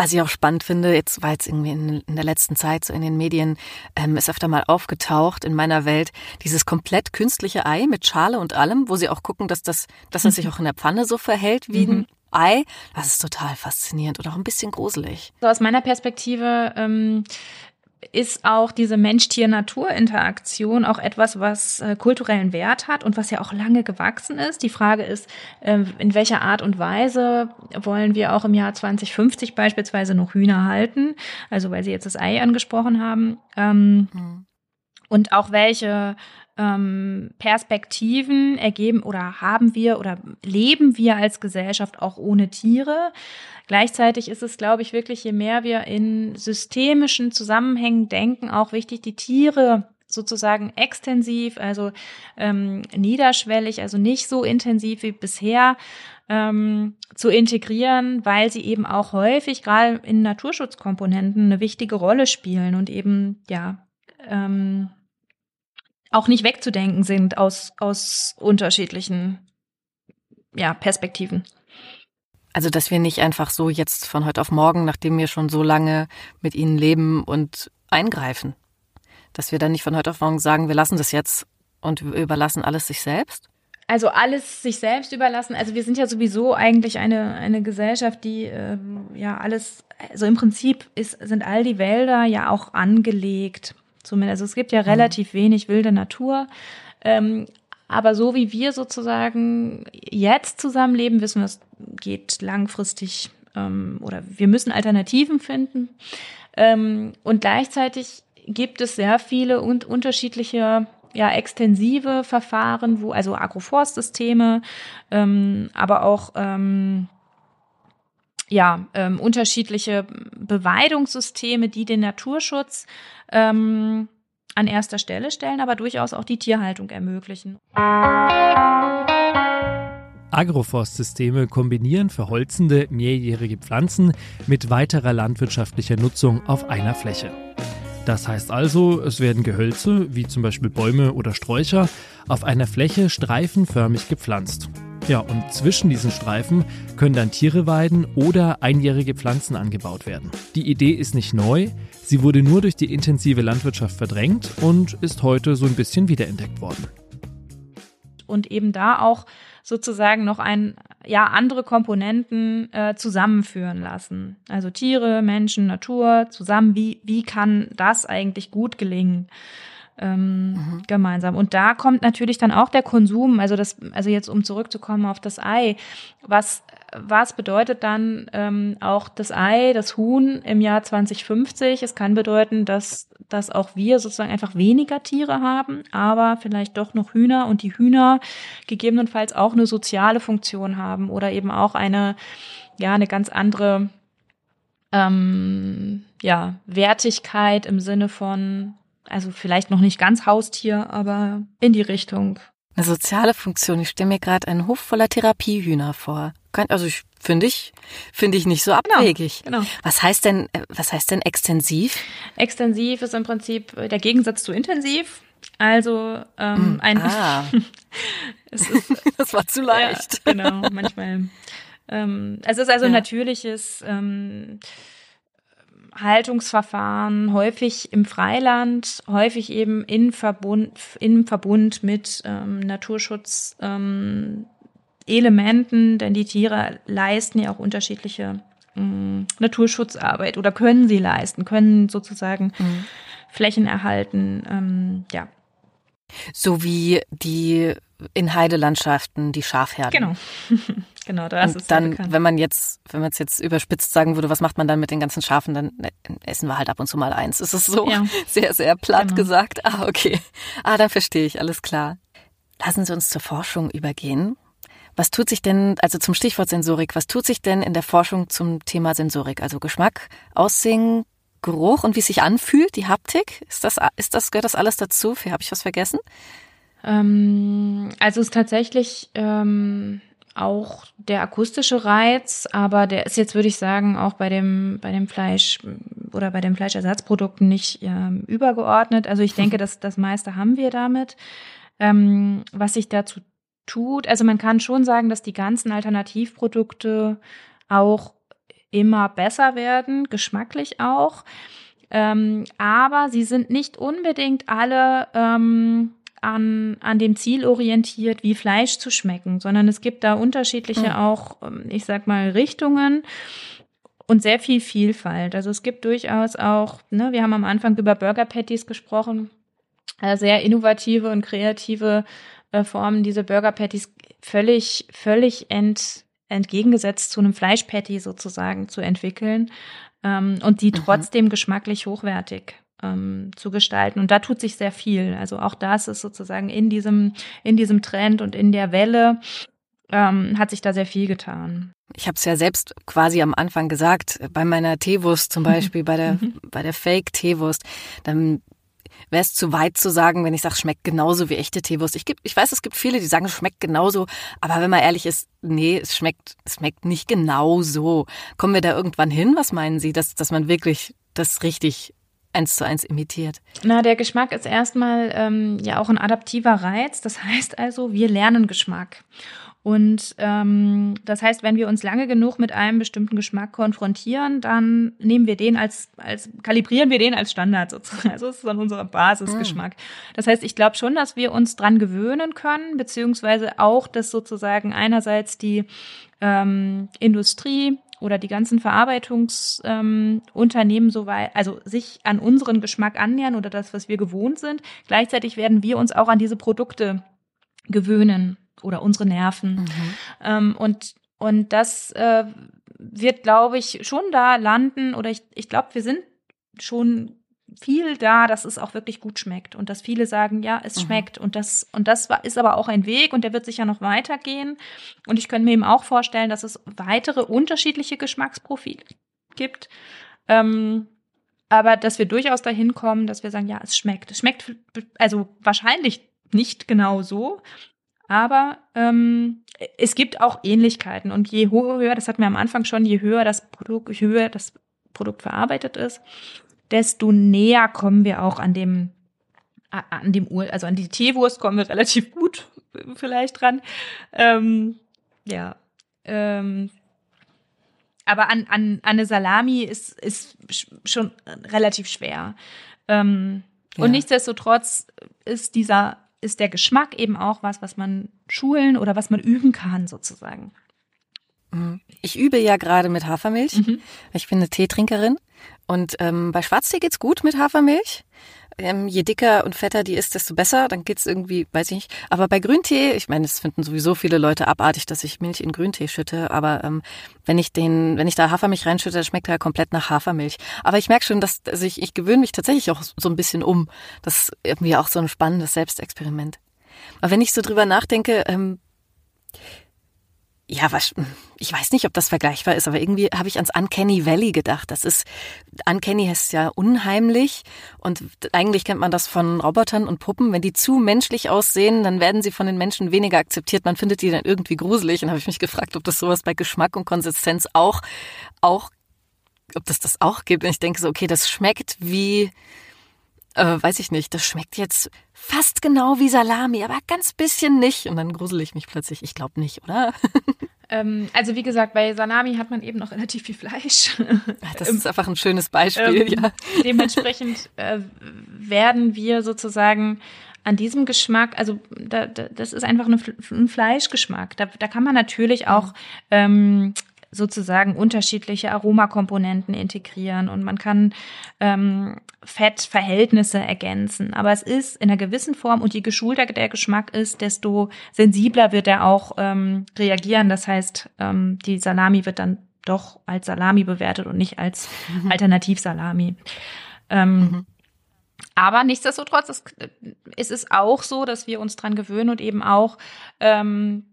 Was ich auch spannend finde, jetzt war jetzt irgendwie in, in der letzten Zeit so in den Medien, ähm, ist öfter mal aufgetaucht in meiner Welt, dieses komplett künstliche Ei mit Schale und allem, wo sie auch gucken, dass das, dass es sich auch in der Pfanne so verhält wie ein mhm. Ei. Das ist total faszinierend und auch ein bisschen gruselig. So aus meiner Perspektive ähm, ist auch diese Mensch-Tier-Natur-Interaktion auch etwas, was äh, kulturellen Wert hat und was ja auch lange gewachsen ist. Die Frage ist, äh, in welcher Art und Weise wollen wir auch im Jahr 2050 beispielsweise noch Hühner halten? Also weil Sie jetzt das Ei angesprochen haben. Ähm, mhm. Und auch welche ähm, Perspektiven ergeben oder haben wir oder leben wir als Gesellschaft auch ohne Tiere? Gleichzeitig ist es, glaube ich, wirklich, je mehr wir in systemischen Zusammenhängen denken, auch wichtig, die Tiere sozusagen extensiv, also ähm, niederschwellig, also nicht so intensiv wie bisher ähm, zu integrieren, weil sie eben auch häufig gerade in Naturschutzkomponenten eine wichtige Rolle spielen und eben ja ähm, auch nicht wegzudenken sind aus aus unterschiedlichen ja Perspektiven. Also, dass wir nicht einfach so jetzt von heute auf morgen, nachdem wir schon so lange mit ihnen leben und eingreifen. Dass wir dann nicht von heute auf morgen sagen, wir lassen das jetzt und überlassen alles sich selbst? Also alles sich selbst überlassen. Also wir sind ja sowieso eigentlich eine, eine Gesellschaft, die ähm, ja alles, also im Prinzip ist, sind all die Wälder ja auch angelegt. Zumindest, also es gibt ja mhm. relativ wenig wilde Natur. Ähm, aber so wie wir sozusagen jetzt zusammenleben, wissen wir, es geht langfristig ähm, oder wir müssen Alternativen finden. Ähm, und gleichzeitig gibt es sehr viele und unterschiedliche ja extensive Verfahren, wo also Agroforstsysteme, ähm, aber auch ähm, ja ähm, unterschiedliche Beweidungssysteme, die den Naturschutz ähm, an erster Stelle stellen, aber durchaus auch die Tierhaltung ermöglichen. Agroforstsysteme kombinieren verholzende mehrjährige Pflanzen mit weiterer landwirtschaftlicher Nutzung auf einer Fläche. Das heißt also, es werden Gehölze, wie zum Beispiel Bäume oder Sträucher, auf einer Fläche streifenförmig gepflanzt. Ja, und zwischen diesen Streifen können dann Tiere weiden oder einjährige Pflanzen angebaut werden. Die Idee ist nicht neu, sie wurde nur durch die intensive Landwirtschaft verdrängt und ist heute so ein bisschen wiederentdeckt worden. Und eben da auch sozusagen noch ein, ja, andere Komponenten äh, zusammenführen lassen. Also Tiere, Menschen, Natur zusammen. Wie, wie kann das eigentlich gut gelingen? Ähm, mhm. gemeinsam. Und da kommt natürlich dann auch der Konsum, also das, also jetzt um zurückzukommen auf das Ei, was was bedeutet dann ähm, auch das Ei, das Huhn im Jahr 2050? Es kann bedeuten, dass, dass auch wir sozusagen einfach weniger Tiere haben, aber vielleicht doch noch Hühner und die Hühner gegebenenfalls auch eine soziale Funktion haben oder eben auch eine, ja, eine ganz andere ähm, ja, Wertigkeit im Sinne von, also vielleicht noch nicht ganz Haustier, aber in die Richtung. Eine soziale Funktion. Ich stelle mir gerade einen Hof voller Therapiehühner vor. Also ich finde ich finde ich nicht so genau, abwegig. Genau, genau. Was heißt denn äh, was heißt denn extensiv? Extensiv ist im Prinzip der Gegensatz zu intensiv. Also ähm, mm, ein ah. ist, das war zu leicht. Ja, genau, manchmal. ähm, es ist also ja. natürliches ähm, Haltungsverfahren, häufig im Freiland, häufig eben in Verbund, in Verbund mit ähm, Naturschutz. Ähm, Elementen, denn die Tiere leisten ja auch unterschiedliche äh, Naturschutzarbeit oder können sie leisten, können sozusagen mhm. Flächen erhalten, ähm, ja. So wie die in Heidelandschaften die Schafherden. Genau. genau, da ist es dann, wenn man jetzt, wenn man es jetzt überspitzt sagen würde, was macht man dann mit den ganzen Schafen, dann äh, essen wir halt ab und zu mal eins. Ist es so ja. sehr, sehr platt genau. gesagt? Ah, okay. Ah, dann verstehe ich, alles klar. Lassen Sie uns zur Forschung übergehen. Was tut sich denn, also zum Stichwort Sensorik, was tut sich denn in der Forschung zum Thema Sensorik? Also Geschmack, Aussehen, Geruch und wie es sich anfühlt, die Haptik? Ist das, ist das, gehört das alles dazu? Habe ich was vergessen? Ähm, also es ist tatsächlich ähm, auch der akustische Reiz, aber der ist jetzt, würde ich sagen, auch bei dem, bei dem Fleisch oder bei den Fleischersatzprodukten nicht ähm, übergeordnet. Also ich denke, dass das meiste haben wir damit. Ähm, was sich dazu tut. Also man kann schon sagen, dass die ganzen Alternativprodukte auch immer besser werden, geschmacklich auch. Ähm, aber sie sind nicht unbedingt alle ähm, an, an dem Ziel orientiert, wie Fleisch zu schmecken, sondern es gibt da unterschiedliche auch, ähm, ich sag mal, Richtungen und sehr viel Vielfalt. Also es gibt durchaus auch, ne, wir haben am Anfang über Burger Patties gesprochen, äh, sehr innovative und kreative äh, Formen diese Burger Patties völlig, völlig ent, entgegengesetzt zu einem Fleischpatty sozusagen zu entwickeln ähm, und die mhm. trotzdem geschmacklich hochwertig ähm, zu gestalten. Und da tut sich sehr viel. Also auch das ist sozusagen in diesem, in diesem Trend und in der Welle ähm, hat sich da sehr viel getan. Ich habe es ja selbst quasi am Anfang gesagt, bei meiner Teewurst zum Beispiel, bei der, mhm. bei der Fake-Teewurst, dann wäre es zu weit zu sagen, wenn ich sage, schmeckt genauso wie echte Teewurst. Ich, ich weiß, es gibt viele, die sagen, es schmeckt genauso, aber wenn man ehrlich ist, nee, es schmeckt, es schmeckt nicht genauso. Kommen wir da irgendwann hin? Was meinen Sie, dass, dass man wirklich das richtig eins zu eins imitiert? Na, der Geschmack ist erstmal ähm, ja auch ein adaptiver Reiz. Das heißt also, wir lernen Geschmack. Und ähm, das heißt, wenn wir uns lange genug mit einem bestimmten Geschmack konfrontieren, dann nehmen wir den als, als kalibrieren wir den als Standard sozusagen. Also das ist dann unser Basisgeschmack. Das heißt, ich glaube schon, dass wir uns dran gewöhnen können, beziehungsweise auch, dass sozusagen einerseits die ähm, Industrie oder die ganzen Verarbeitungsunternehmen ähm, so weit, also sich an unseren Geschmack annähern oder das, was wir gewohnt sind. Gleichzeitig werden wir uns auch an diese Produkte gewöhnen oder unsere Nerven. Mhm. Ähm, und, und das äh, wird, glaube ich, schon da landen oder ich, ich glaube, wir sind schon viel da, dass es auch wirklich gut schmeckt und dass viele sagen, ja, es mhm. schmeckt und das und das ist aber auch ein Weg und der wird sicher noch weitergehen. Und ich könnte mir eben auch vorstellen, dass es weitere unterschiedliche Geschmacksprofile gibt, ähm, aber dass wir durchaus dahin kommen, dass wir sagen, ja, es schmeckt, es schmeckt also wahrscheinlich nicht genau so, aber ähm, es gibt auch Ähnlichkeiten. Und je höher, das hatten wir am Anfang schon, je höher das Produkt, je höher das Produkt verarbeitet ist, desto näher kommen wir auch an dem, an dem Ur, also an die Teewurst kommen wir relativ gut vielleicht dran. Ähm, ja. Ähm, aber an, an, an eine Salami ist, ist schon relativ schwer. Ähm, ja. Und nichtsdestotrotz ist dieser, ist der Geschmack eben auch was, was man schulen oder was man üben kann, sozusagen. Ich übe ja gerade mit Hafermilch. Mhm. Ich bin eine Teetrinkerin und ähm, bei Schwarztee geht's gut mit Hafermilch. Ähm, je dicker und fetter die ist, desto besser. Dann geht's irgendwie, weiß ich nicht. Aber bei Grüntee, ich meine, es finden sowieso viele Leute abartig, dass ich Milch in Grüntee schütte. Aber ähm, wenn ich den, wenn ich da Hafermilch reinschütte, schmeckt er komplett nach Hafermilch. Aber ich merke schon, dass also ich, ich gewöhne mich tatsächlich auch so ein bisschen um. Das ist irgendwie auch so ein spannendes Selbstexperiment. Aber wenn ich so drüber nachdenke, ähm, ja, was, ich weiß nicht, ob das vergleichbar ist, aber irgendwie habe ich ans Uncanny Valley gedacht. Das ist, Uncanny heißt ja unheimlich und eigentlich kennt man das von Robotern und Puppen. Wenn die zu menschlich aussehen, dann werden sie von den Menschen weniger akzeptiert. Man findet die dann irgendwie gruselig. Und habe ich mich gefragt, ob das sowas bei Geschmack und Konsistenz auch, auch, ob das das auch gibt. Und ich denke so, okay, das schmeckt wie, äh, weiß ich nicht, das schmeckt jetzt fast genau wie Salami, aber ganz bisschen nicht. Und dann grusel ich mich plötzlich. Ich glaube nicht, oder? Ähm, also wie gesagt, bei Salami hat man eben noch relativ viel Fleisch. Das ist einfach ein schönes Beispiel, ähm, ja. Dementsprechend äh, werden wir sozusagen an diesem Geschmack, also da, da, das ist einfach ein Fleischgeschmack. Da, da kann man natürlich auch ähm, sozusagen unterschiedliche Aromakomponenten integrieren und man kann ähm, Fettverhältnisse ergänzen. Aber es ist in einer gewissen Form und je geschulter der Geschmack ist, desto sensibler wird er auch ähm, reagieren. Das heißt, ähm, die Salami wird dann doch als Salami bewertet und nicht als mhm. Alternativsalami. Ähm, mhm. Aber nichtsdestotrotz ist, ist es auch so, dass wir uns dran gewöhnen und eben auch ähm,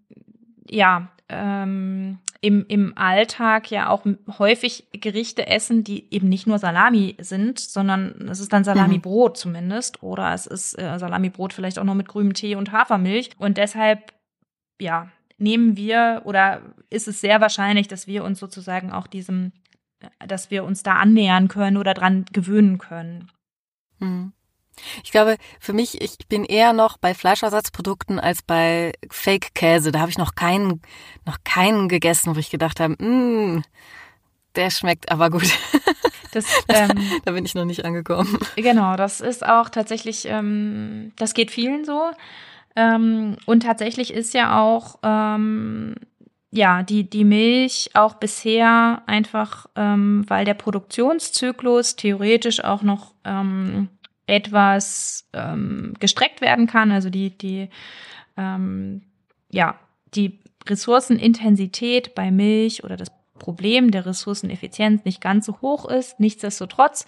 ja ähm, im, im Alltag ja auch häufig Gerichte essen, die eben nicht nur Salami sind, sondern es ist dann Salamibrot mhm. zumindest oder es ist äh, Salamibrot vielleicht auch noch mit grünem Tee und Hafermilch und deshalb ja nehmen wir oder ist es sehr wahrscheinlich, dass wir uns sozusagen auch diesem, dass wir uns da annähern können oder dran gewöhnen können. Mhm. Ich glaube, für mich, ich bin eher noch bei Fleischersatzprodukten als bei Fake-Käse. Da habe ich noch keinen, noch keinen gegessen, wo ich gedacht habe, mm, der schmeckt aber gut. Das, ähm, da bin ich noch nicht angekommen. Genau, das ist auch tatsächlich, ähm, das geht vielen so. Ähm, und tatsächlich ist ja auch, ähm, ja, die, die Milch auch bisher einfach, ähm, weil der Produktionszyklus theoretisch auch noch ähm, etwas ähm, gestreckt werden kann. Also die, die, ähm, ja, die Ressourcenintensität bei Milch oder das Problem der Ressourceneffizienz nicht ganz so hoch ist. Nichtsdestotrotz,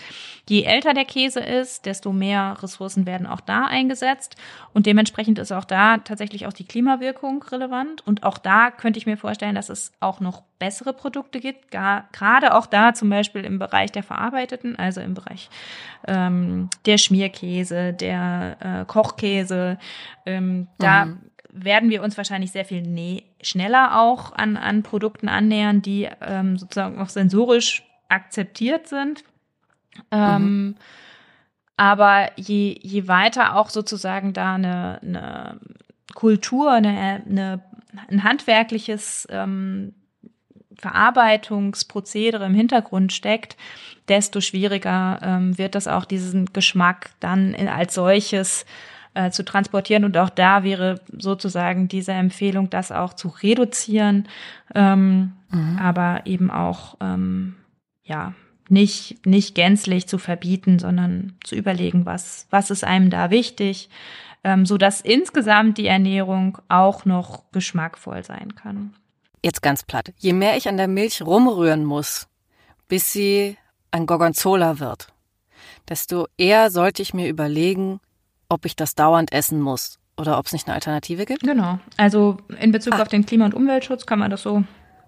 je älter der Käse ist, desto mehr Ressourcen werden auch da eingesetzt. Und dementsprechend ist auch da tatsächlich auch die Klimawirkung relevant. Und auch da könnte ich mir vorstellen, dass es auch noch bessere Produkte gibt. Gar, gerade auch da zum Beispiel im Bereich der verarbeiteten, also im Bereich ähm, der Schmierkäse, der äh, Kochkäse. Ähm, da mhm werden wir uns wahrscheinlich sehr viel nee, schneller auch an, an Produkten annähern, die ähm, sozusagen auch sensorisch akzeptiert sind. Ähm, mhm. Aber je, je weiter auch sozusagen da eine, eine Kultur, eine, eine, ein handwerkliches ähm, Verarbeitungsprozedere im Hintergrund steckt, desto schwieriger ähm, wird das auch diesen Geschmack dann in, als solches äh, zu transportieren. Und auch da wäre sozusagen diese Empfehlung, das auch zu reduzieren, ähm, mhm. aber eben auch ähm, ja nicht nicht gänzlich zu verbieten, sondern zu überlegen, was was ist einem da wichtig, ähm, so dass insgesamt die Ernährung auch noch geschmackvoll sein kann. jetzt ganz platt, je mehr ich an der Milch rumrühren muss, bis sie ein Gorgonzola wird, desto eher sollte ich mir überlegen, ob ich das dauernd essen muss oder ob es nicht eine Alternative gibt. Genau. Also in Bezug ah. auf den Klima- und Umweltschutz kann man das so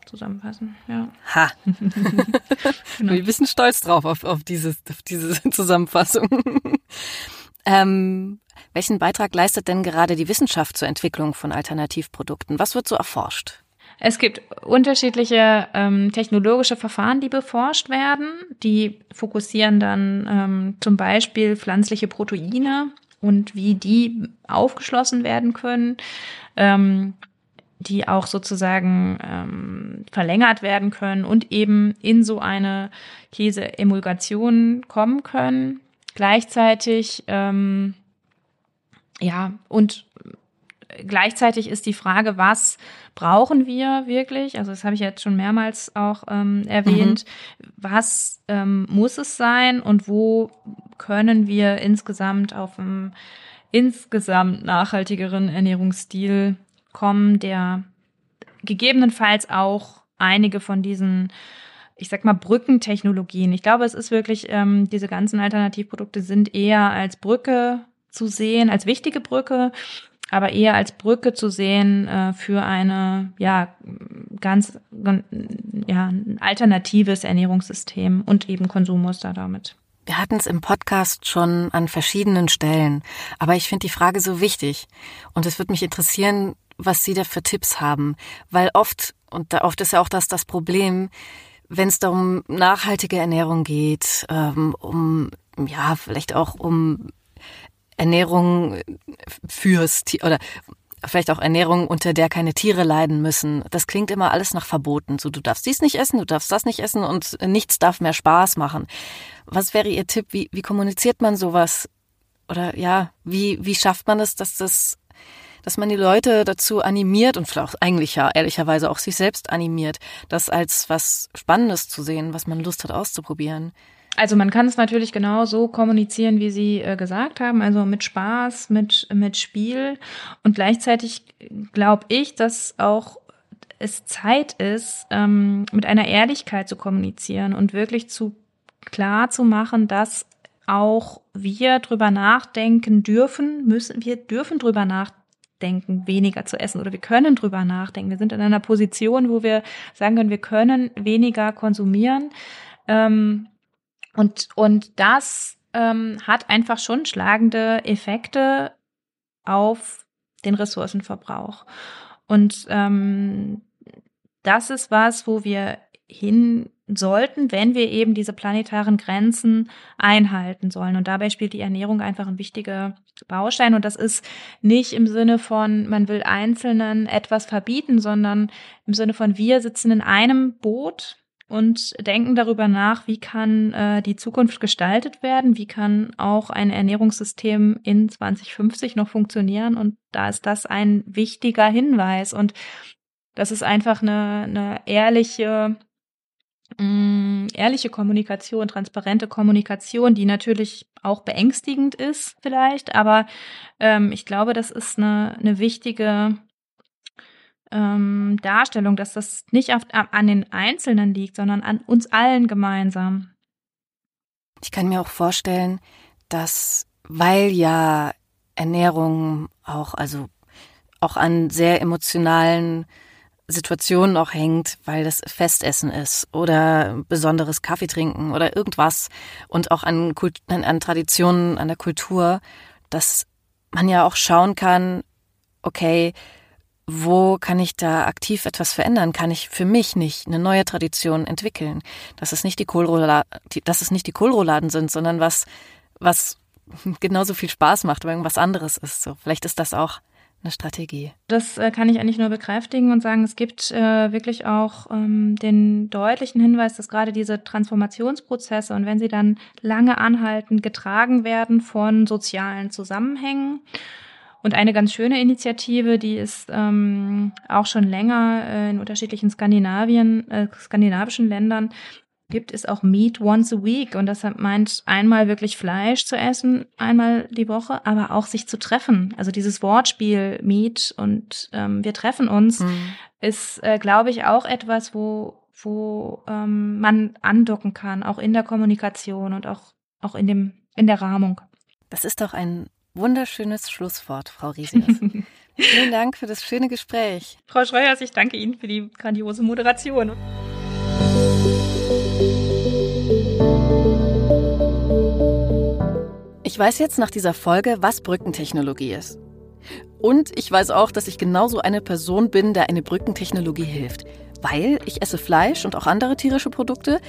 zusammenfassen. Ja. Ha. genau. Wir sind stolz drauf auf, auf, dieses, auf diese Zusammenfassung. ähm, welchen Beitrag leistet denn gerade die Wissenschaft zur Entwicklung von Alternativprodukten? Was wird so erforscht? Es gibt unterschiedliche ähm, technologische Verfahren, die beforscht werden. Die fokussieren dann ähm, zum Beispiel pflanzliche Proteine und wie die aufgeschlossen werden können, ähm, die auch sozusagen ähm, verlängert werden können und eben in so eine Käseemulgation kommen können. Gleichzeitig ähm, ja, und gleichzeitig ist die Frage, was brauchen wir wirklich? Also das habe ich jetzt schon mehrmals auch ähm, erwähnt. Mhm. Was ähm, muss es sein und wo können wir insgesamt auf einen insgesamt nachhaltigeren Ernährungsstil kommen, der gegebenenfalls auch einige von diesen ich sag mal, Brückentechnologien. Ich glaube, es ist wirklich, ähm, diese ganzen Alternativprodukte sind eher als Brücke zu sehen, als wichtige Brücke aber eher als Brücke zu sehen äh, für eine ja ganz ja alternatives Ernährungssystem und eben Konsummuster damit. Wir hatten es im Podcast schon an verschiedenen Stellen, aber ich finde die Frage so wichtig und es würde mich interessieren, was Sie da für Tipps haben, weil oft und da oft ist ja auch das das Problem, wenn es darum nachhaltige Ernährung geht, ähm, um ja vielleicht auch um Ernährung fürs Tier oder vielleicht auch Ernährung, unter der keine Tiere leiden müssen. Das klingt immer alles nach Verboten. So, du darfst dies nicht essen, du darfst das nicht essen und nichts darf mehr Spaß machen. Was wäre Ihr Tipp? Wie, wie kommuniziert man sowas? Oder ja, wie, wie schafft man es, dass das, dass man die Leute dazu animiert und vielleicht auch eigentlich ja ehrlicherweise auch sich selbst animiert, das als was Spannendes zu sehen, was man Lust hat auszuprobieren? Also man kann es natürlich genau so kommunizieren, wie Sie äh, gesagt haben, also mit Spaß, mit, mit Spiel. Und gleichzeitig glaube ich, dass auch es Zeit ist, ähm, mit einer Ehrlichkeit zu kommunizieren und wirklich zu klar zu machen, dass auch wir drüber nachdenken dürfen, müssen, wir dürfen drüber nachdenken, weniger zu essen oder wir können drüber nachdenken. Wir sind in einer Position, wo wir sagen können, wir können weniger konsumieren. Ähm, und, und das ähm, hat einfach schon schlagende Effekte auf den Ressourcenverbrauch. Und ähm, das ist was, wo wir hin sollten, wenn wir eben diese planetaren Grenzen einhalten sollen. Und dabei spielt die Ernährung einfach ein wichtiger Baustein. Und das ist nicht im Sinne von, man will Einzelnen etwas verbieten, sondern im Sinne von, wir sitzen in einem Boot und denken darüber nach, wie kann äh, die Zukunft gestaltet werden, wie kann auch ein Ernährungssystem in 2050 noch funktionieren. Und da ist das ein wichtiger Hinweis. Und das ist einfach eine, eine ehrliche, mh, mm, ehrliche Kommunikation, transparente Kommunikation, die natürlich auch beängstigend ist vielleicht, aber ähm, ich glaube, das ist eine, eine wichtige ähm, Darstellung, dass das nicht auf, an den Einzelnen liegt, sondern an uns allen gemeinsam. Ich kann mir auch vorstellen, dass weil ja Ernährung auch, also auch an sehr emotionalen Situationen auch hängt, weil das Festessen ist oder besonderes Kaffee trinken oder irgendwas und auch an, Kult an, an Traditionen, an der Kultur, dass man ja auch schauen kann, okay, wo kann ich da aktiv etwas verändern? Kann ich für mich nicht eine neue Tradition entwickeln? Dass es nicht die Kohlrouladen, dass es nicht die Kohlrouladen sind, sondern was, was genauso viel Spaß macht, aber irgendwas anderes ist. So, vielleicht ist das auch eine Strategie. Das äh, kann ich eigentlich nur bekräftigen und sagen, es gibt äh, wirklich auch ähm, den deutlichen Hinweis, dass gerade diese Transformationsprozesse und wenn sie dann lange anhalten, getragen werden von sozialen Zusammenhängen und eine ganz schöne Initiative, die ist ähm, auch schon länger äh, in unterschiedlichen Skandinavien, äh, skandinavischen Ländern, gibt, ist auch Meat once a week. Und das meint einmal wirklich Fleisch zu essen, einmal die Woche, aber auch sich zu treffen. Also dieses Wortspiel Meat und ähm, wir treffen uns mhm. ist, äh, glaube ich, auch etwas, wo wo ähm, man andocken kann, auch in der Kommunikation und auch, auch in, dem, in der Rahmung. Das ist doch ein wunderschönes Schlusswort, Frau Riesiges. Vielen Dank für das schöne Gespräch. Frau Schreuers, ich danke Ihnen für die grandiose Moderation. Ich weiß jetzt nach dieser Folge, was Brückentechnologie ist. Und ich weiß auch, dass ich genauso eine Person bin, der eine Brückentechnologie hilft. Weil ich esse Fleisch und auch andere tierische Produkte,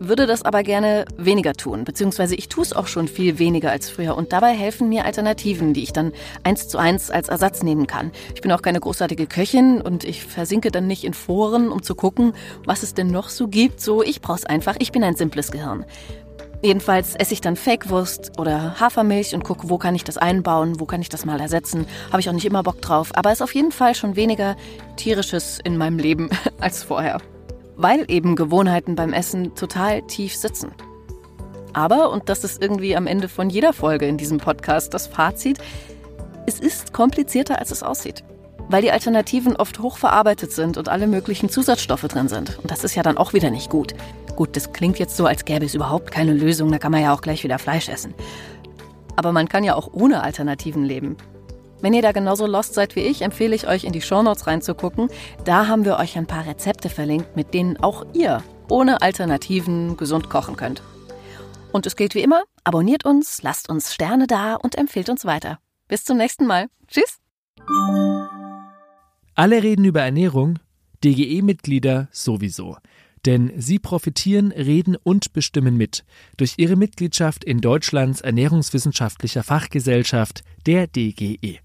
würde das aber gerne weniger tun, beziehungsweise ich tue es auch schon viel weniger als früher und dabei helfen mir Alternativen, die ich dann eins zu eins als Ersatz nehmen kann. Ich bin auch keine großartige Köchin und ich versinke dann nicht in Foren, um zu gucken, was es denn noch so gibt. So, ich brauch's einfach, ich bin ein simples Gehirn. Jedenfalls esse ich dann Fake-Wurst oder Hafermilch und gucke, wo kann ich das einbauen, wo kann ich das mal ersetzen. Habe ich auch nicht immer Bock drauf, aber ist auf jeden Fall schon weniger tierisches in meinem Leben als vorher. Weil eben Gewohnheiten beim Essen total tief sitzen. Aber, und das ist irgendwie am Ende von jeder Folge in diesem Podcast das Fazit, es ist komplizierter, als es aussieht weil die Alternativen oft hochverarbeitet sind und alle möglichen Zusatzstoffe drin sind. Und das ist ja dann auch wieder nicht gut. Gut, das klingt jetzt so, als gäbe es überhaupt keine Lösung, da kann man ja auch gleich wieder Fleisch essen. Aber man kann ja auch ohne Alternativen leben. Wenn ihr da genauso lost seid wie ich, empfehle ich euch in die Shownotes reinzugucken. Da haben wir euch ein paar Rezepte verlinkt, mit denen auch ihr ohne Alternativen gesund kochen könnt. Und es gilt wie immer, abonniert uns, lasst uns Sterne da und empfehlt uns weiter. Bis zum nächsten Mal. Tschüss! Alle reden über Ernährung, DGE-Mitglieder sowieso. Denn sie profitieren, reden und bestimmen mit durch ihre Mitgliedschaft in Deutschlands Ernährungswissenschaftlicher Fachgesellschaft, der DGE.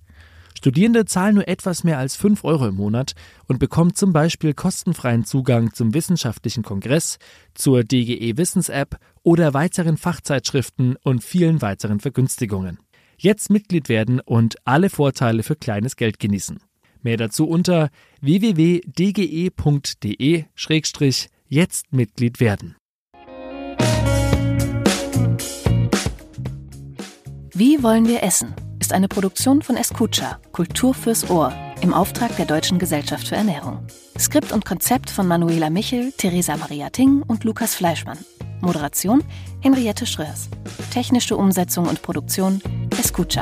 Studierende zahlen nur etwas mehr als 5 Euro im Monat und bekommen zum Beispiel kostenfreien Zugang zum wissenschaftlichen Kongress, zur DGE Wissens-App oder weiteren Fachzeitschriften und vielen weiteren Vergünstigungen. Jetzt Mitglied werden und alle Vorteile für kleines Geld genießen. Mehr dazu unter www.dge.de-jetzt Mitglied werden. Wie wollen wir essen? Ist eine Produktion von Escucha, Kultur fürs Ohr, im Auftrag der Deutschen Gesellschaft für Ernährung. Skript und Konzept von Manuela Michel, Theresa Maria Ting und Lukas Fleischmann. Moderation Henriette Schröers. Technische Umsetzung und Produktion Escucha.